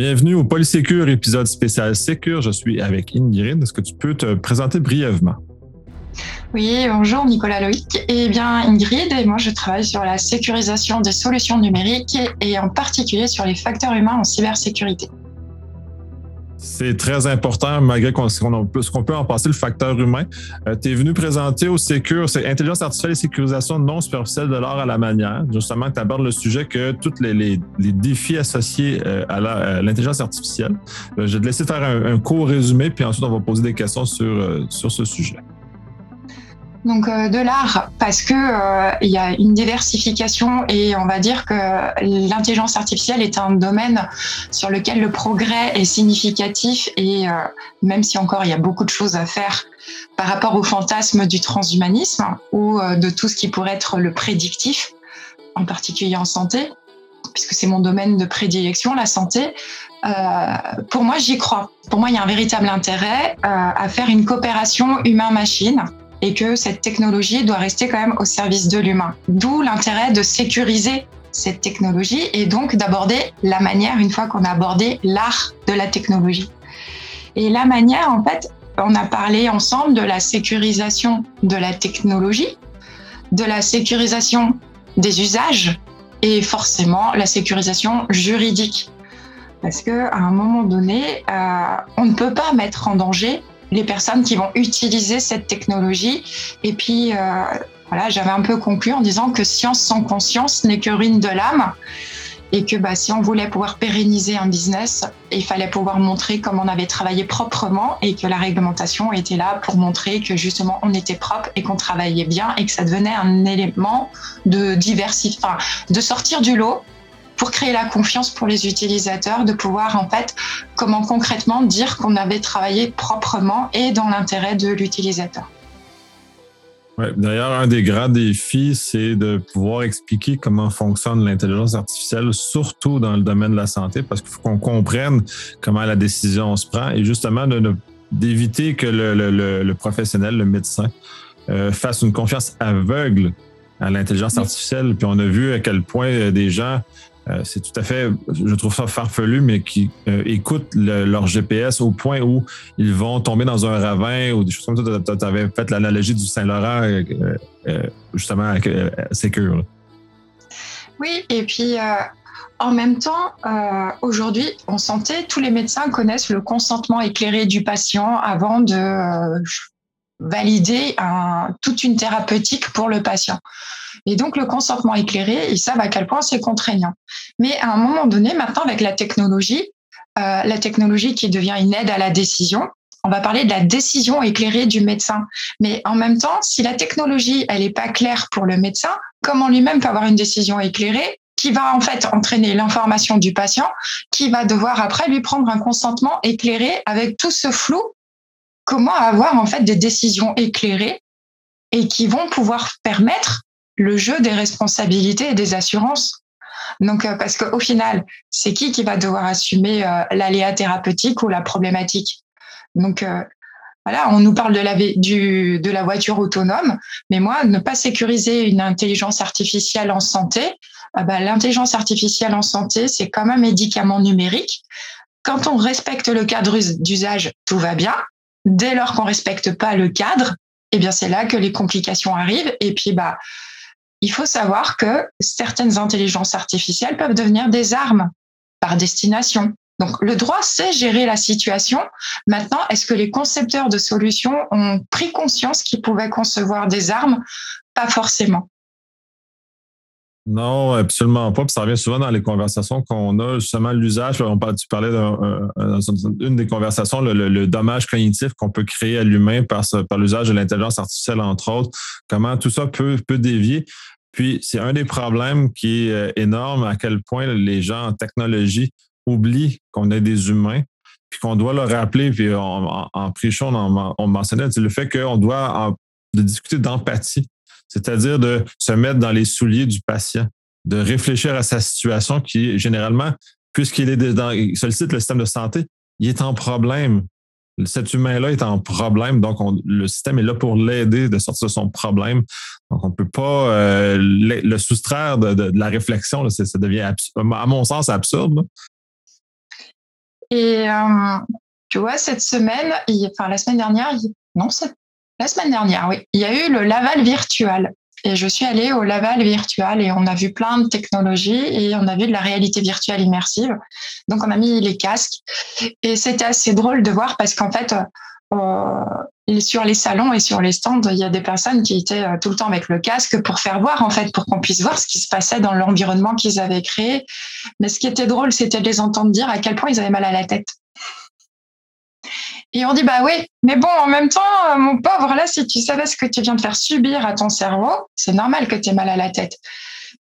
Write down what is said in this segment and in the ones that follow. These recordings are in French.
bienvenue au Polysécure, épisode spécial Sécure. Je suis avec Ingrid. Est-ce que tu peux te présenter brièvement? Oui, bonjour Nicolas Loïc. Eh bien, Ingrid et moi, je travaille sur la sécurisation des solutions numériques et en particulier sur les facteurs humains en cybersécurité. C'est très important, malgré qu'on qu'on peut en passer le facteur humain. Euh, tu es venu présenter au Sécure, c'est intelligence artificielle et sécurisation non superficielle de l'art à la manière. Justement, tu abordes le sujet que tous les, les, défis associés euh, à l'intelligence artificielle. Euh, je vais te laisser faire un, un, court résumé, puis ensuite on va poser des questions sur, sur ce sujet donc euh, de l'art parce que euh, il y a une diversification et on va dire que l'intelligence artificielle est un domaine sur lequel le progrès est significatif et euh, même si encore il y a beaucoup de choses à faire par rapport au fantasme du transhumanisme ou de tout ce qui pourrait être le prédictif, en particulier en santé, puisque c'est mon domaine de prédilection, la santé. pour moi, j'y crois. Pour moi, il y a un véritable intérêt à faire une coopération humain-machine et que cette technologie doit rester quand même au service de l'humain. D'où l'intérêt de sécuriser cette technologie et donc d'aborder la manière une fois qu'on a abordé l'art de la technologie. Et la manière, en fait, on a parlé ensemble de la sécurisation de la technologie, de la sécurisation des usages et forcément la sécurisation juridique. Parce que à un moment donné, euh, on ne peut pas mettre en danger les personnes qui vont utiliser cette technologie. Et puis, euh, voilà, j'avais un peu conclu en disant que science sans conscience n'est que ruine de l'âme. Et que bah, si on voulait pouvoir pérenniser un business, il fallait pouvoir montrer comme on avait travaillé proprement et que la réglementation était là pour montrer que justement on était propre et qu'on travaillait bien et que ça devenait un élément de diversifier, enfin, de sortir du lot pour créer la confiance pour les utilisateurs, de pouvoir en fait, comment concrètement dire qu'on avait travaillé proprement et dans l'intérêt de l'utilisateur. Ouais, D'ailleurs, un des grands défis, c'est de pouvoir expliquer comment fonctionne l'intelligence artificielle, surtout dans le domaine de la santé, parce qu'il faut qu'on comprenne comment la décision se prend et justement d'éviter que le, professionnel, le médecin, euh, fasse une confiance aveugle à l'intelligence artificielle. Puis on a vu à quel point des gens euh, c'est tout à fait, je trouve ça farfelu, mais qui euh, écoutent leur GPS au point où ils vont tomber dans un ravin ou des choses comme ça. Tu avais fait l'analogie du Saint-Laurent, euh, justement, avec Secure. Oui, et puis en même temps, aujourd'hui, en santé, tous les médecins connaissent le consentement éclairé du patient avant de valider toute une thérapeutique pour le patient. Et donc, le consentement éclairé, ils savent à quel point c'est contraignant. Mais à un moment donné, maintenant, avec la technologie, euh, la technologie qui devient une aide à la décision, on va parler de la décision éclairée du médecin. Mais en même temps, si la technologie, elle n'est pas claire pour le médecin, comment lui-même peut avoir une décision éclairée qui va en fait entraîner l'information du patient, qui va devoir après lui prendre un consentement éclairé avec tout ce flou? Comment avoir en fait des décisions éclairées et qui vont pouvoir permettre le jeu des responsabilités et des assurances. Donc, euh, parce qu'au final, c'est qui qui va devoir assumer euh, l'aléa thérapeutique ou la problématique? Donc, euh, voilà, on nous parle de la, de la voiture autonome, mais moi, ne pas sécuriser une intelligence artificielle en santé, ah bah, l'intelligence artificielle en santé, c'est comme un médicament numérique. Quand on respecte le cadre d'usage, tout va bien. Dès lors qu'on respecte pas le cadre, eh bien, c'est là que les complications arrivent. Et puis, bah, il faut savoir que certaines intelligences artificielles peuvent devenir des armes par destination. Donc le droit sait gérer la situation. Maintenant, est-ce que les concepteurs de solutions ont pris conscience qu'ils pouvaient concevoir des armes? Pas forcément. Non, absolument pas. Ça revient souvent dans les conversations qu'on a, justement, l'usage. Tu parlais d'une des conversations, le, dommage cognitif qu'on peut créer à l'humain par, l'usage de l'intelligence artificielle, entre autres. Comment tout ça peut dévier? Puis, c'est un des problèmes qui est euh, énorme, à quel point les gens en technologie oublient qu'on est des humains, puis qu'on doit leur rappeler, puis en, en, on, on mentionnait le fait qu'on doit discuter d'empathie, c'est-à-dire de se mettre dans les souliers du patient, de réfléchir à sa situation qui, généralement, puisqu'il est dans, sollicite le système de santé, il est en problème cet humain-là est en problème, donc le système est là pour l'aider de sortir de son problème. Donc, on ne peut pas euh, le, soustraire de, la réflexion. ça devient, à mon sens, absurde. Et tu vois, cette semaine, enfin la semaine dernière, non, la semaine dernière, oui, il y a eu le Laval virtuel. Et je suis allée au Laval virtuel et on a vu plein de technologies et on a vu de la réalité virtuelle immersive. Donc on a mis les casques et c'était assez drôle de voir parce qu'en fait, euh, sur les salons et sur les stands, il y a des personnes qui étaient euh, tout le temps avec le casque pour faire voir, en fait, pour qu'on puisse voir ce qui se passait dans l'environnement qu'ils avaient créé. Mais ce qui était drôle, c'était de les entendre dire à quel point ils avaient mal à la tête. Et on dit, bah oui, mais bon, en même temps, euh, mon pauvre, là, si tu savais ce que tu viens de faire subir à ton cerveau, c'est normal que tu aies mal à la tête.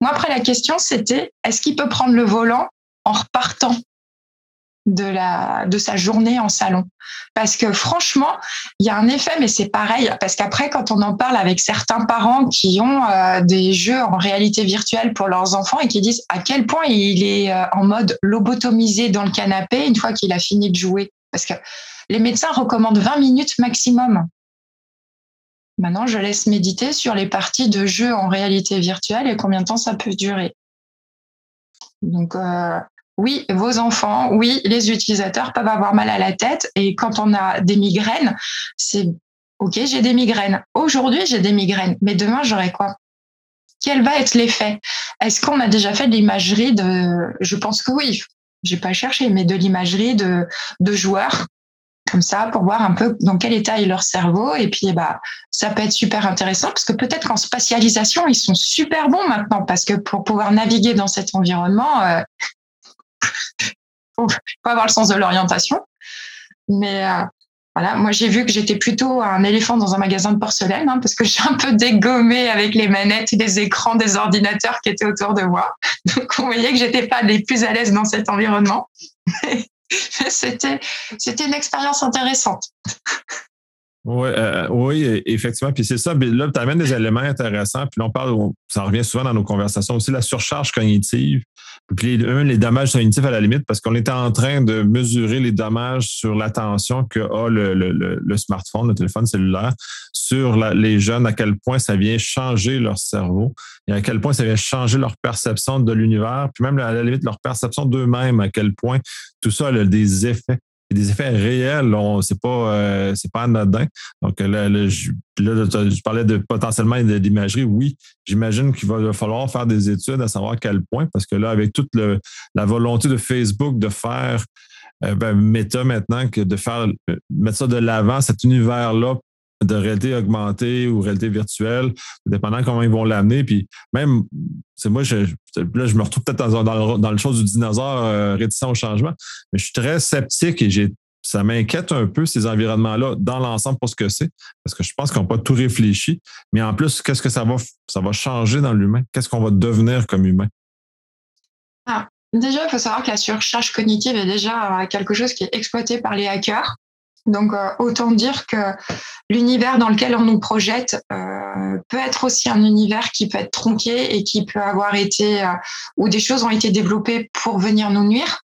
Moi, après, la question, c'était, est-ce qu'il peut prendre le volant en repartant de, sa journée en salon? Parce que franchement, il y a un effet, mais c'est pareil, parce qu'après, quand on en parle avec certains parents qui ont euh, des jeux en réalité virtuelle pour leurs enfants et qui disent à quel point il est euh, en mode lobotomisé dans le canapé une fois qu'il a fini de jouer. Parce que les médecins recommandent 20 minutes maximum. Maintenant, je laisse méditer sur les parties de jeux en réalité virtuelle et combien de temps ça peut durer. Donc, euh, oui, vos enfants, oui, les utilisateurs peuvent avoir mal à la tête. Et quand on a des migraines, c'est OK, j'ai des migraines. Aujourd'hui, j'ai des migraines, mais demain, j'aurai quoi? Quel va être l'effet? Est-ce qu'on a déjà fait de l'imagerie de. Je pense que oui, j'ai pas cherché, mais de l'imagerie de, de joueurs comme ça pour voir un peu dans quel état est leur cerveau et puis bah ça peut être super intéressant parce que peut-être qu'en spatialisation ils sont super bons maintenant parce que pour pouvoir naviguer dans cet environnement euh, faut, avoir le sens de l'orientation. Mais euh, voilà, moi j'ai vu que j'étais plutôt un éléphant dans un magasin de porcelaine hein, parce que j'ai un peu dégommé avec les manettes et les écrans des ordinateurs qui étaient autour de moi. Donc vous voyez que j'étais pas les plus à l'aise dans cet environnement. c'était c'était une expérience intéressante. Oui, euh, oui, effectivement. Puis c'est ça. Là, tu amènes des éléments intéressants. Puis là, on parle, ça revient souvent dans nos conversations aussi, la surcharge cognitive. Puis les, les dommages cognitifs à la limite, parce qu'on était en train de mesurer les dommages sur l'attention que a le, smartphone, le téléphone cellulaire, sur les jeunes, à quel point ça vient changer leur cerveau et à quel point ça vient changer leur perception de l'univers, puis même à la limite leur perception d'eux-mêmes, à quel point tout ça a des effets des effets réels. C'est pas, euh, c'est pas anodin. Donc là, là, je, parlais de potentiellement d'imagerie. Oui, j'imagine qu'il va falloir faire des études à savoir à quel point, parce que là, avec toute la volonté de Facebook de faire euh, ben, Meta maintenant, que de faire mettre ça de l'avant, cet univers-là de réalité augmentée ou réalité virtuelle, dépendant comment ils vont l'amener. Puis même, c'est moi, je, là, je me retrouve peut-être dans, dans, dans, le chose du dinosaure euh, réticent au changement, mais je suis très sceptique et j'ai ça m'inquiète un peu ces environnements-là dans l'ensemble pour ce que c'est, parce que je pense qu'on n'a pas tout réfléchi. Mais en plus, qu'est-ce que ça va, ça va changer dans l'humain? Qu'est-ce qu'on va devenir comme humain? Ah, déjà, il faut savoir que la surcharge cognitive est déjà quelque chose qui est exploité par les hackers. Donc, euh, autant dire que l'univers dans lequel on nous projette euh, peut être aussi un univers qui peut être tronqué et qui peut avoir été, euh, où des choses ont été développées pour venir nous nuire.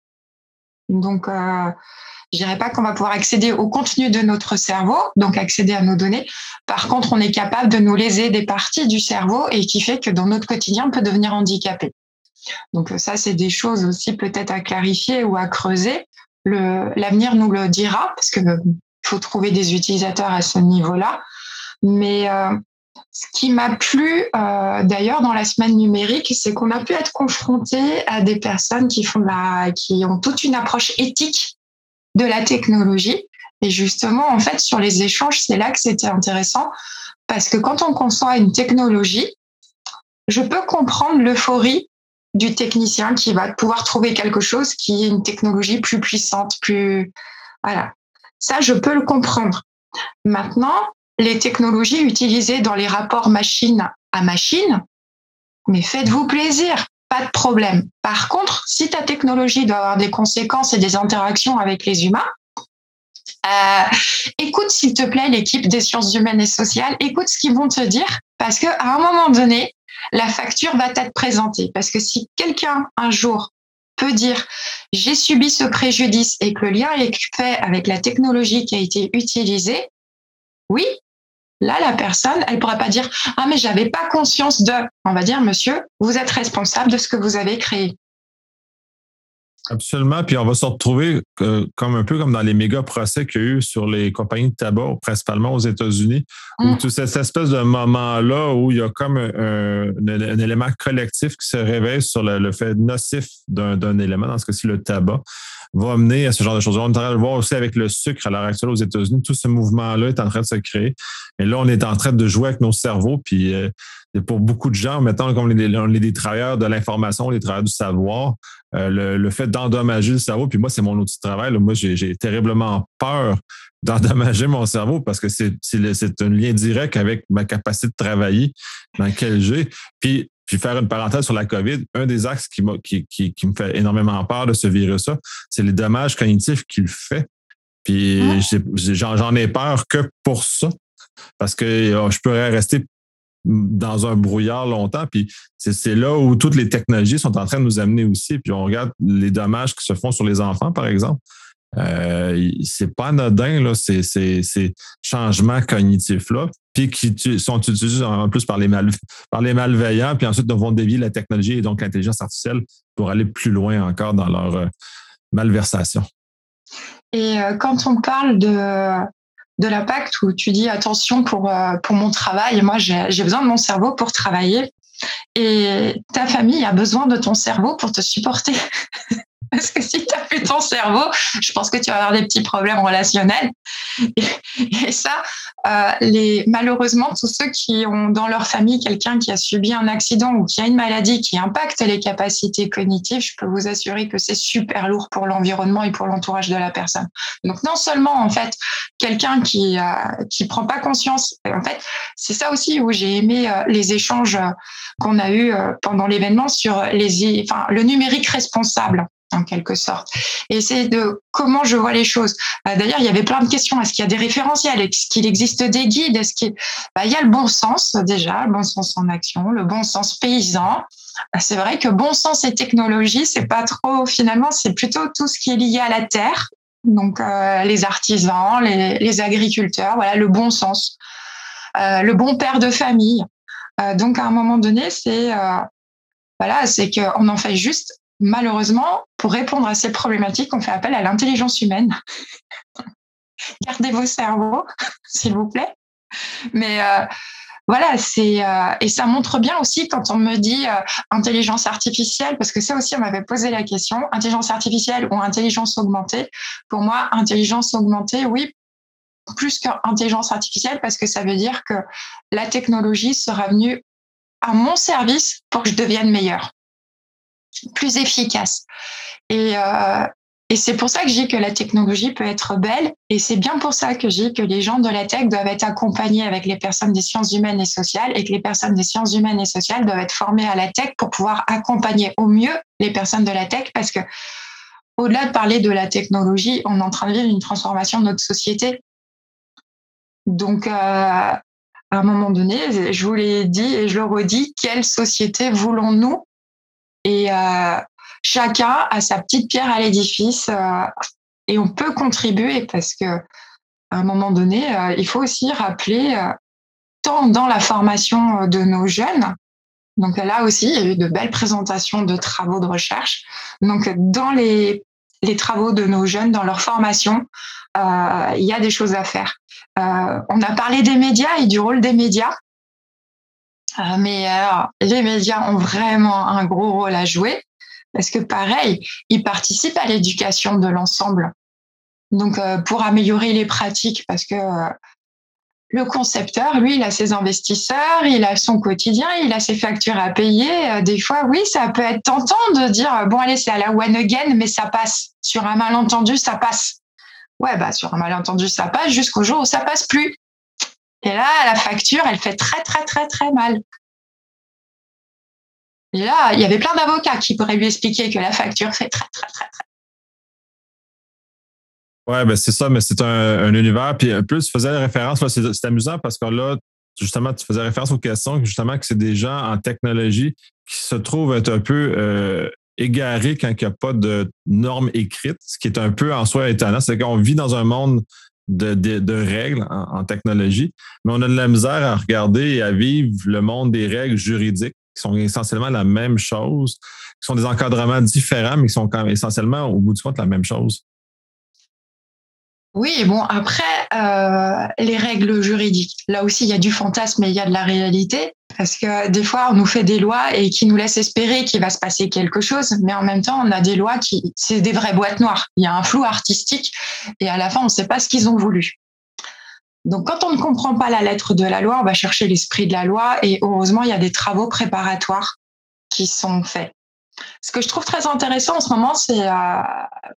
Donc, je dirais pas qu'on va pouvoir accéder au contenu de notre cerveau, donc accéder à nos données. Par contre, on est capable de nous léser des parties du cerveau et qui fait que dans notre quotidien, on peut devenir handicapé. Donc ça, c'est des choses aussi peut-être à clarifier ou à creuser l'avenir nous le dira parce que euh, faut trouver des utilisateurs à ce niveau-là. Mais euh, ce qui m'a plu euh, d'ailleurs dans la semaine numérique, c'est qu'on a pu être confronté à des personnes qui font la, qui ont toute une approche éthique de la technologie. Et justement, en fait, sur les échanges, c'est là que c'était intéressant parce que quand on conçoit une technologie, je peux comprendre l'euphorie du technicien qui va pouvoir trouver quelque chose qui est une technologie plus puissante, plus voilà. Ça, je peux le comprendre. Maintenant, les technologies utilisées dans les rapports machine à machine, mais faites-vous plaisir, pas de problème. Par contre, si ta technologie doit avoir des conséquences et des interactions avec les humains, euh, écoute s'il te plaît l'équipe des sciences humaines et sociales, écoute ce qu'ils vont te dire, parce que à un moment donné, la facture va être présentée. Parce que si quelqu'un un jour peut dire j'ai subi ce préjudice et que le lien est fait avec la technologie qui a été utilisée, oui, là la personne, elle pourra pas dire ah mais j'avais pas conscience de. On va dire monsieur, vous êtes responsable de ce que vous avez créé. Absolument. Puis on va se retrouver euh, comme un peu comme dans les méga procès qu'il y a eu sur les compagnies de tabac, principalement aux États-Unis, où mm. tout cette espèce de moment-là où il y a comme un, élément collectif qui se réveille sur le, fait nocif d'un élément, dans ce cas-ci le tabac, va amener à ce genre de choses. On est en train de le voir aussi avec le sucre à l'heure actuelle aux États-Unis. Tout ce mouvement-là est en train de se créer. Et là, on est en train de jouer avec nos cerveaux. Puis euh, pour beaucoup de gens, mettons comme les, les, des travailleurs de l'information, les travailleurs du savoir, euh, le, fait d'endommager le cerveau, puis moi, c'est mon outil de travail. Moi, j'ai terriblement peur d'endommager mon cerveau parce que c'est un lien direct avec ma capacité de travailler dans lequel j'ai. Puis, puis faire une parenthèse sur la COVID, un des axes qui, qui, qui, qui me fait énormément peur de ce virus-là, c'est les dommages cognitifs qu'il fait. Puis ah. j'en ai peur que pour ça, parce que oh, je pourrais rester dans un brouillard longtemps. Puis c'est là où toutes les technologies sont en train de nous amener aussi. Puis on regarde les dommages qui se font sur les enfants, par exemple. Euh, c'est pas anodin, là, ces, ces, changements cognitifs-là, puis qui sont utilisés en plus par les, mal, par les malveillants, puis ensuite vont dévier la technologie et donc l'intelligence artificielle pour aller plus loin encore dans leur euh, malversation. Et euh, quand on parle de, de l'impact où tu dis attention pour, euh, pour mon travail, moi j'ai besoin de mon cerveau pour travailler et ta famille a besoin de ton cerveau pour te supporter. Parce que si tu n'as plus ton cerveau, je pense que tu vas avoir des petits problèmes relationnels. Et, ça, euh, les, malheureusement, tous ceux qui ont dans leur famille quelqu'un qui a subi un accident ou qui a une maladie qui impacte les capacités cognitives, je peux vous assurer que c'est super lourd pour l'environnement et pour l'entourage de la personne. Donc non seulement en fait quelqu'un qui euh, prend pas conscience, en fait c'est ça aussi où j'ai aimé euh, les échanges qu'on a eu pendant l'événement sur les, enfin le numérique responsable en quelque sorte. Et c'est de comment je vois les choses. Euh, d'ailleurs, il y avait plein de questions. Est-ce qu'il y a des référentiels? Est-ce qu'il existe des guides? Est-ce qu'il bah, il y a le bon sens déjà, le bon sens en action, le bon sens paysan. Bah, c'est vrai que bon sens et technologie, c'est pas trop finalement, c'est plutôt tout ce qui est lié à la terre. Donc euh, les artisans, les, agriculteurs, voilà le bon sens, euh, le bon père de famille. donc à un moment donné, c'est voilà, c'est qu'on en fait juste malheureusement, pour répondre à ces problématiques, on fait appel à l'intelligence humaine. Gardez vos cerveaux, s'il vous plaît. Mais euh, voilà, c'est euh, et ça montre bien aussi quand on me dit euh, intelligence artificielle, parce que ça aussi on m'avait posé la question, intelligence artificielle ou intelligence augmentée. Pour moi, intelligence augmentée, oui, plus qu'intelligence artificielle, parce que ça veut dire que la technologie sera venue à mon service pour que je devienne meilleure plus efficace. Et, euh, et c'est pour ça que je dis que la technologie peut être belle. Et c'est bien pour ça que je dis que les gens de la tech doivent être accompagnés avec les personnes des sciences humaines et sociales et que les personnes des sciences humaines et sociales doivent être formées à la tech pour pouvoir accompagner au mieux les personnes de la tech parce que au-delà de parler de la technologie, on est en train de vivre une transformation de notre société. Donc, euh, à un moment donné, je vous l'ai dit et je le redis, quelle société voulons-nous et euh, chacun a sa petite pierre à l'édifice euh, et on peut contribuer parce que à un moment donné, euh, il faut aussi rappeler tant dans la formation de nos jeunes. Donc là aussi, il y a eu de belles présentations de travaux de recherche. Donc dans les, les travaux de nos jeunes, dans leur formation, euh, il y a des choses à faire. Euh, on a parlé des médias et du rôle des médias. Euh, mais alors, les médias ont vraiment un gros rôle à jouer parce que pareil, ils participent à l'éducation de l'ensemble. Donc, euh, pour améliorer les pratiques, parce que euh, le concepteur, lui, il a ses investisseurs, il a son quotidien, il a ses factures à payer. Des fois, oui, ça peut être tentant de dire, bon, allez, c'est à la one again, mais ça passe. Sur un malentendu, ça passe. Ouais, bah, sur un malentendu, ça passe jusqu'au jour où ça passe plus. Et là, la facture, elle fait très, très, très, très mal. Et là, il y avait plein d'avocats qui pourraient lui expliquer que la facture fait très, très, très, très. Ouais, ben c'est ça, mais c'est un, univers. Puis en plus, tu faisais référence, c'est amusant parce que là, justement, tu faisais référence aux questions, justement, que c'est des gens en technologie qui se trouvent être un peu euh, égarés quand il n'y a pas de normes écrites, ce qui est un peu en soi étonnant. C'est qu'on vit dans un monde de, règles en, technologie, mais on a de la misère à regarder et à vivre le monde des règles juridiques qui sont essentiellement la même chose sont des encadrements différents, mais qui sont quand même essentiellement, au bout du compte, la même chose. Oui, bon, après, euh, les règles juridiques, là aussi, il y a du fantasme et il y a de la réalité, parce que des fois, on nous fait des lois et qui nous laissent espérer qu'il va se passer quelque chose, mais en même temps, on a des lois qui, c'est des vraies boîtes noires. Il y a un flou artistique et à la fin, on ne sait pas ce qu'ils ont voulu. Donc, quand on ne comprend pas la lettre de la loi, on va chercher l'esprit de la loi et heureusement, il y a des travaux préparatoires qui sont faits. Ce que je trouve très intéressant en ce moment, c'est euh,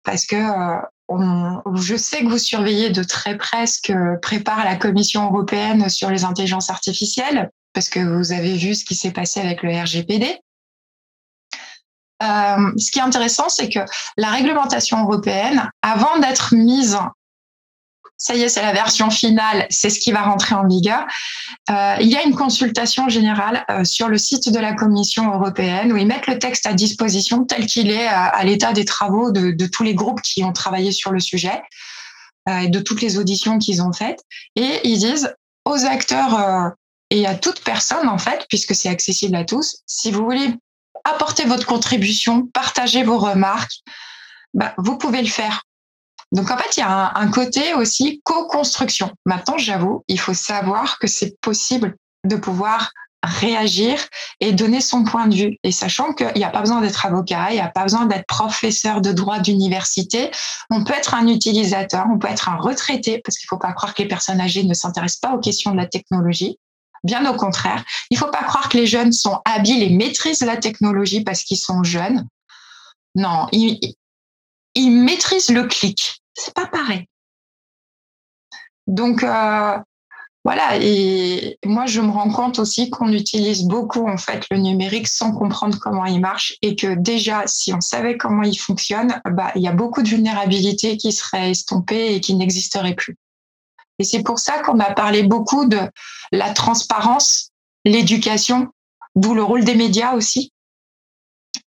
parce que euh, je sais que vous surveillez de très près ce que prépare la Commission européenne sur les intelligences artificielles, parce que vous avez vu ce qui s'est passé avec le RGPD. Euh, ce qui est intéressant, c'est que la réglementation européenne, avant d'être mise ça y est, c'est la version finale, c'est ce qui va rentrer en vigueur. Euh, il y a une consultation générale euh, sur le site de la Commission européenne où ils mettent le texte à disposition tel qu'il est à, l'état des travaux de, tous les groupes qui ont travaillé sur le sujet et de toutes les auditions qu'ils ont faites. Et ils disent aux acteurs et à toute personne, en fait, puisque c'est accessible à tous, si vous voulez apporter votre contribution, partager vos remarques, bah, vous pouvez le faire. Donc en fait, il y a un, côté aussi co-construction. Maintenant, j'avoue, il faut savoir que c'est possible de pouvoir réagir et donner son point de vue. Et sachant qu'il n'y a pas besoin d'être avocat, il n'y a pas besoin d'être professeur de droit d'université, on peut être un utilisateur, on peut être un retraité, parce qu'il ne faut pas croire que les personnes âgées ne s'intéressent pas aux questions de la technologie. Bien au contraire, il ne faut pas croire que les jeunes sont habiles et maîtrisent la technologie parce qu'ils sont jeunes. Non, ils, maîtrisent le clic. C'est pas pareil. Donc euh, voilà, et moi je me rends compte aussi qu'on utilise beaucoup en fait le numérique sans comprendre comment il marche et que déjà si on savait comment il fonctionne, bah il y a beaucoup de vulnérabilités qui seraient estompées et qui n'existeraient plus. Et c'est pour ça qu'on a parlé beaucoup de la transparence, l'éducation, d'où le rôle des médias aussi,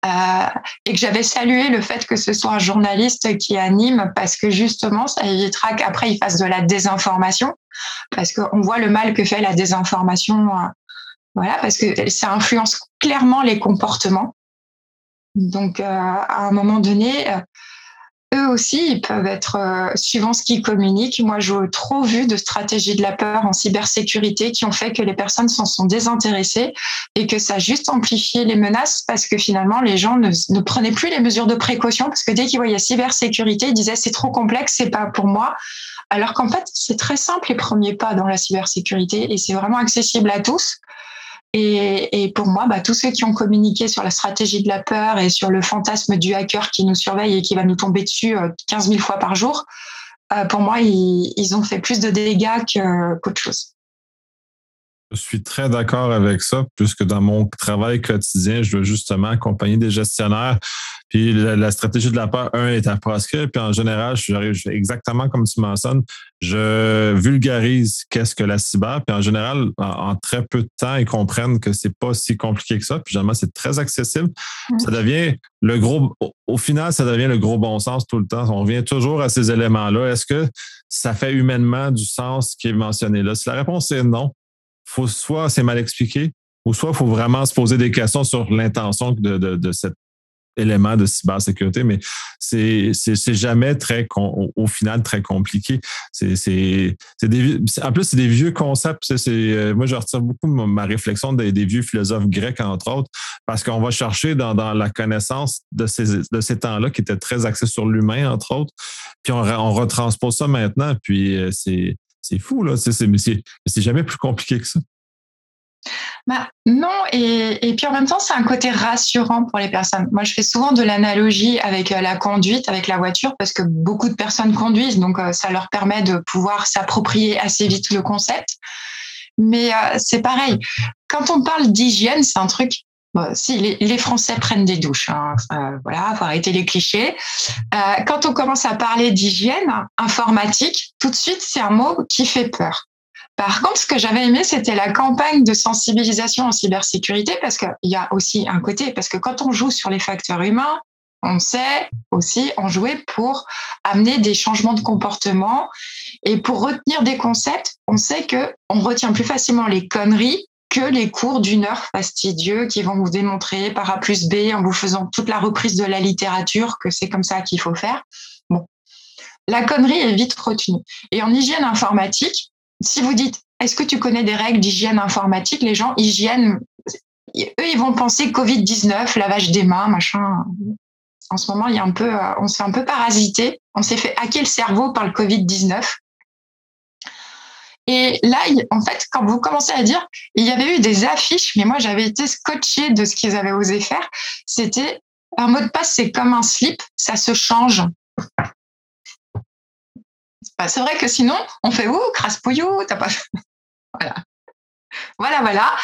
euh, et que j'avais salué le fait que ce soit un journaliste qui anime parce que justement, ça évitera qu'après il fasse de la désinformation parce qu'on voit le mal que fait la désinformation. Euh, voilà, parce que ça influence clairement les comportements. Donc, euh, à un moment donné, aussi, ils peuvent être, euh, suivant ce qu'ils communiquent. Moi, j'ai trop vu de stratégies de la peur en cybersécurité qui ont fait que les personnes s'en sont désintéressées et que ça a juste amplifié les menaces parce que finalement, les gens ne, ne prenaient plus les mesures de précaution parce que dès qu'ils voyaient cybersécurité, ils disaient c'est trop complexe, c'est pas pour moi. Alors qu'en fait, c'est très simple les premiers pas dans la cybersécurité et c'est vraiment accessible à tous. Et, pour moi, bah, tous ceux qui ont communiqué sur la stratégie de la peur et sur le fantasme du hacker qui nous surveille et qui va nous tomber dessus 15 euh, 000 fois par jour, euh, pour moi, ils, ont fait plus de dégâts qu'autre chose. Je suis très d'accord avec ça, puisque dans mon travail quotidien, je veux justement accompagner des gestionnaires. Puis la, stratégie de la peur, un, est à proscrire. Puis en général, j'arrive exactement comme tu mentionnes, je vulgarise qu'est-ce que la cyber. Puis en général, en, très peu de temps, ils comprennent que c'est pas si compliqué que ça. Puis généralement, c'est très accessible. Ça devient le gros, au final, ça devient le gros bon sens tout le temps. On revient toujours à ces éléments-là. Est-ce que ça fait humainement du sens qui est mentionné là? Si la réponse est non, faut soit c'est mal expliqué, ou soit il faut vraiment se poser des questions sur l'intention de, de, cet élément de cybersécurité, mais c'est jamais très au, final très compliqué. C'est en plus c'est des vieux concepts. Euh, moi je retire beaucoup ma réflexion des, des vieux philosophes grecs entre autres parce qu'on va chercher dans, dans la connaissance de ces de ces temps-là qui étaient très axés sur l'humain entre autres, puis on, on retranspose ça maintenant. Puis euh, c'est c'est fou, là. C'est jamais plus compliqué que ça. Bah, non, et, puis en même temps, c'est un côté rassurant pour les personnes. Moi, je fais souvent de l'analogie avec euh, la conduite, avec la voiture, parce que beaucoup de personnes conduisent, donc euh, ça leur permet de pouvoir s'approprier assez vite le concept. Mais euh, c'est pareil, quand on parle d'hygiène, c'est un truc si les, Français prennent des douches, hein, euh, voilà, faut arrêter les clichés. Euh, quand on commence à parler d'hygiène informatique, tout de suite c'est un mot qui fait peur. Par contre, ce que j'avais aimé, c'était la campagne de sensibilisation en cybersécurité, parce qu'il y a aussi un côté, parce que quand on joue sur les facteurs humains, on sait aussi en jouer pour amener des changements de comportement et pour retenir des concepts. On sait que on retient plus facilement les conneries que les cours d'une heure fastidieux qui vont vous démontrer par A plus B en vous faisant toute la reprise de la littérature que c'est comme ça qu'il faut faire. Bon. La connerie est vite retenue. Et en hygiène informatique, si vous dites est-ce que tu connais des règles d'hygiène informatique? Les gens, hygiène, eux, ils vont penser Covid-19, lavage des mains, machin. En ce moment, il y a un peu, euh, on s'est un peu parasité. On s'est fait hacker le cerveau par le Covid-19. Et là, en fait, quand vous commencez à dire, il y avait eu des affiches, mais moi, j'avais été scotché de ce qu'ils avaient osé faire. C'était un mot de passe, c'est comme un slip, ça se change. C'est vrai que sinon, on fait ouh, crasse pouillou, t'as pas. voilà. Voilà, voilà.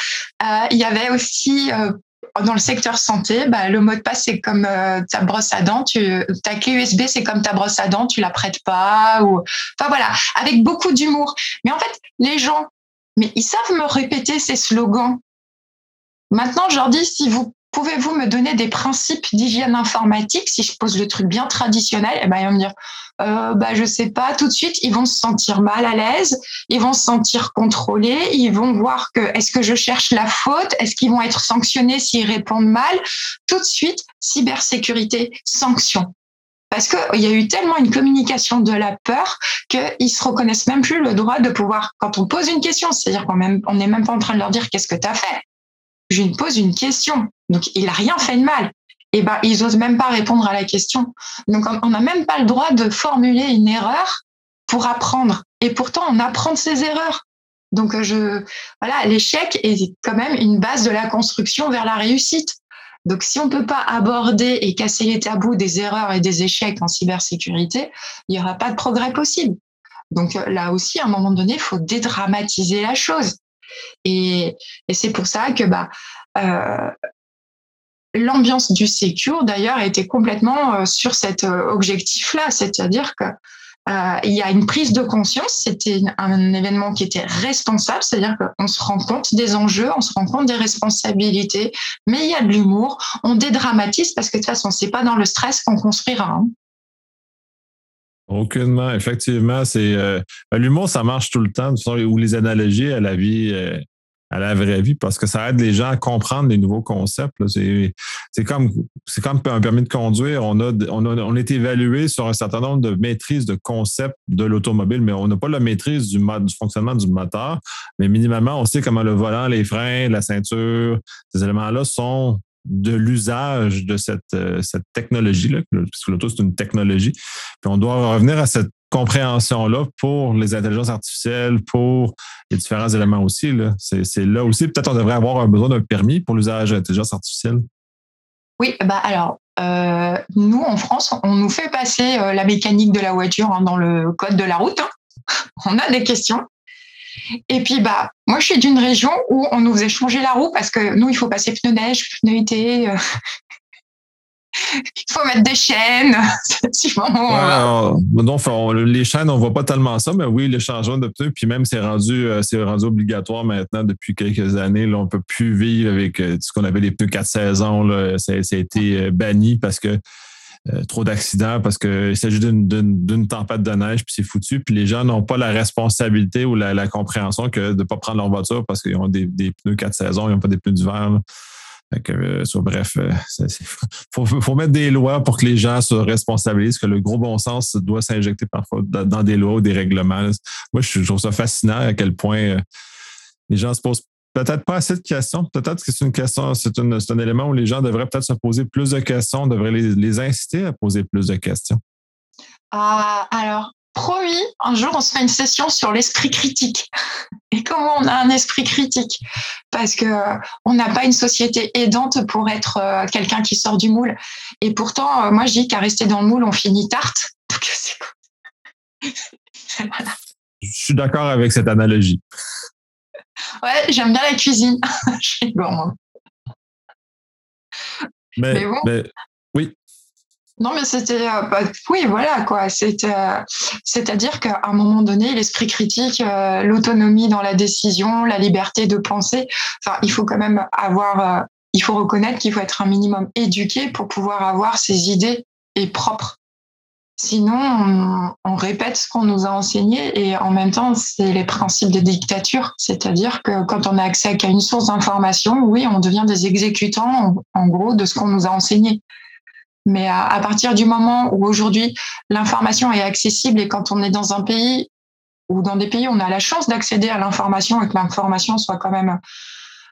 Euh, il y avait aussi euh, dans le secteur santé, bah, le mot de passe, c'est comme euh, ta brosse à dents. Tu, ta clé USB, c'est comme ta brosse à dents, tu la prêtes pas. Ou... Enfin voilà, avec beaucoup d'humour. Mais en fait, les gens, mais ils savent me répéter ces slogans. Maintenant, je leur dis, si vous pouvez-vous me donner des principes d'hygiène informatique? Si je pose le truc bien traditionnel Et eh ben ils vont me dire euh, bah je sais pas. Tout de suite ils vont se sentir mal à l'aise ils vont se sentir contrôlés ils vont voir que est-ce que je cherche la faute? Est-ce qu'ils vont être sanctionnés s'ils répondent mal? Tout de suite cybersécurité sanction parce qu'il y a eu tellement une communication de la peur qu'ils se reconnaissent même plus le droit de pouvoir, quand on pose une question, c'est-à-dire qu'on n'est même pas en train de leur dire qu'est-ce que tu as fait? Je pose une question. Donc, il n'a rien fait de mal. Et ben, ils osent même pas répondre à la question. Donc, on n'a même pas le droit de formuler une erreur pour apprendre. Et pourtant, on apprend de ses erreurs. Donc, je, voilà, l'échec est quand même une base de la construction vers la réussite. Donc, si on ne peut pas aborder et casser les tabous des erreurs et des échecs en cybersécurité, il n'y aura pas de progrès possible. Donc, là aussi, à un moment donné, il faut dédramatiser la chose. Et, c'est pour ça que bah, euh, l'ambiance du Secure, d'ailleurs, était complètement euh, sur cet euh, objectif-là, c'est-à-dire que il y a une prise de conscience. C'était un événement qui était responsable, c'est-à-dire qu'on se rend compte des enjeux, on se rend compte des responsabilités, mais il y a de l'humour. On dédramatise parce que de toute façon, c'est pas dans le stress qu'on construira. Hein. Aucunement, effectivement. C'est euh, l'humour, ça marche tout le temps, ou les analogies à la vie, euh, à la vraie vie, parce que ça aide les gens à comprendre les nouveaux concepts. C'est comme comme un permis de conduire. On a, on a on est évalué sur un certain nombre de maîtrises de concepts de l'automobile, mais on n'a pas la maîtrise du, du fonctionnement du moteur. Mais minimum, on sait comment le volant, les freins, la ceinture, ces éléments-là sont de l'usage de cette, euh, cette technologie-là, puisque l'auto, c'est une technologie. Puis on doit revenir à cette compréhension-là pour les intelligences artificielles, pour les différents éléments aussi. C'est là aussi, peut-être on devrait avoir besoin d'un permis pour l'usage de l'intelligence artificielle. Oui, bah alors, euh, nous, en France, on nous fait passer euh, la mécanique de la voiture hein, dans le code de la route. Hein. On a des questions. Et puis, bah, moi, je suis d'une région où on nous faisait changer la roue parce que nous, il faut passer pneu neige, pneu été. Euh, il faut mettre des chaînes. les chaînes, on voit pas tellement ça, mais oui, le changement de pneus, puis même c'est rendu, euh, c'est rendu obligatoire maintenant depuis quelques années. Là, on peut plus vivre avec euh, ce qu'on avait les pneus 4 saisons. Là. Ça, ça, a été banni parce que euh, trop d'accidents parce qu'il s'agit d'une tempête de neige, puis c'est foutu. Puis les gens n'ont pas la responsabilité ou la, compréhension que de ne pas prendre leur voiture parce qu'ils ont des, pneus quatre saisons, ils n'ont pas des pneus d'hiver. Euh, bref, il euh, faut, mettre des lois pour que les gens se responsabilisent, que le gros bon sens doit s'injecter parfois dans, des lois ou des règlements. Moi, je trouve ça fascinant à quel point les gens se posent peut-être pas assez de questions. Peut-être que c'est une question, c'est un élément où les gens devraient peut-être se poser plus de questions, devraient les, inciter à poser plus de questions. Ah, alors, promis, un jour, on se fait une session sur l'esprit critique. Et comment on a un esprit critique? Parce que on n'a pas une société aidante pour être euh, quelqu'un qui sort du moule. Et pourtant, euh, moi, je dis qu'à rester dans le moule, on finit tarte. Je suis d'accord avec cette analogie. Ouais, j'aime bien la cuisine. je suis gourmand. Mais, oui. Non, mais c'était. Euh, bah, oui, voilà, quoi. Euh, c'est-à-dire qu'à un moment donné, l'esprit critique, euh, l'autonomie dans la décision, la liberté de penser, enfin, il faut quand même avoir. il faut reconnaître qu'il faut être un minimum éduqué pour pouvoir avoir ses idées et propres. Sinon, on, répète ce qu'on nous a enseigné et en même temps, c'est les principes de dictature. C'est-à-dire que quand on a accès qu'à une source d'information, oui, on devient des exécutants, en, gros, de ce qu'on nous a enseigné. Mais à, partir du moment où aujourd'hui l'information est accessible et quand on est dans un pays ou dans des pays où on a la chance d'accéder à l'information et que l'information soit quand même,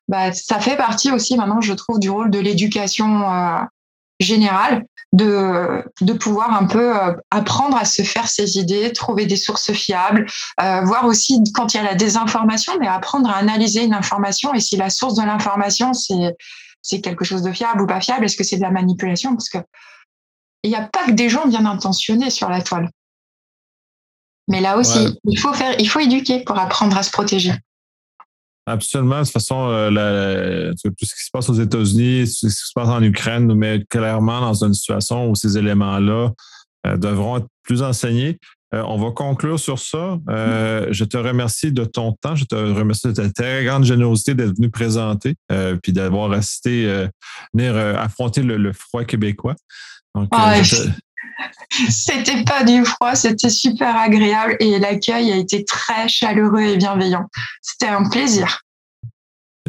bah, ça fait partie aussi maintenant, je trouve, du rôle de l'éducation euh, générale de, de pouvoir un peu euh, apprendre à se faire ses idées, trouver des sources fiables, euh, voir aussi quand il y a la désinformation, mais apprendre à analyser une information et si la source de l'information c'est c'est quelque chose de fiable ou pas fiable, est-ce que c'est de la manipulation? Parce que il n'y a pas que des gens bien intentionnés sur la toile. Mais là aussi, il faut faire, il faut éduquer pour apprendre à se protéger. Absolument. De toute façon, euh, tout ce qui se passe aux États-Unis, tout ce qui se passe en Ukraine nous met clairement dans une situation où ces éléments-là euh, devront être plus enseignés. Euh, on va conclure sur ça. je te remercie de ton temps. Je te remercie de ta très grande générosité d'être venu présenter puis d'avoir assisté, venir affronter le, froid québécois. C'était pas du froid, c'était super agréable et l'accueil a été très chaleureux et bienveillant. C'était un plaisir.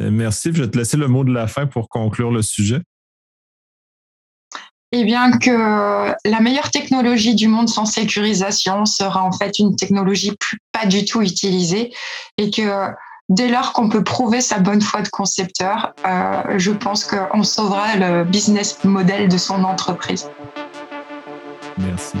Euh, merci. Je vais te laisser le mot de la fin pour conclure le sujet. Eh bien que la meilleure technologie du monde sans sécurisation sera en fait une technologie pas du tout utilisée et que dès lors qu'on peut prouver sa bonne foi de concepteur, euh, je pense qu'on sauvera le business model de son entreprise. Merci.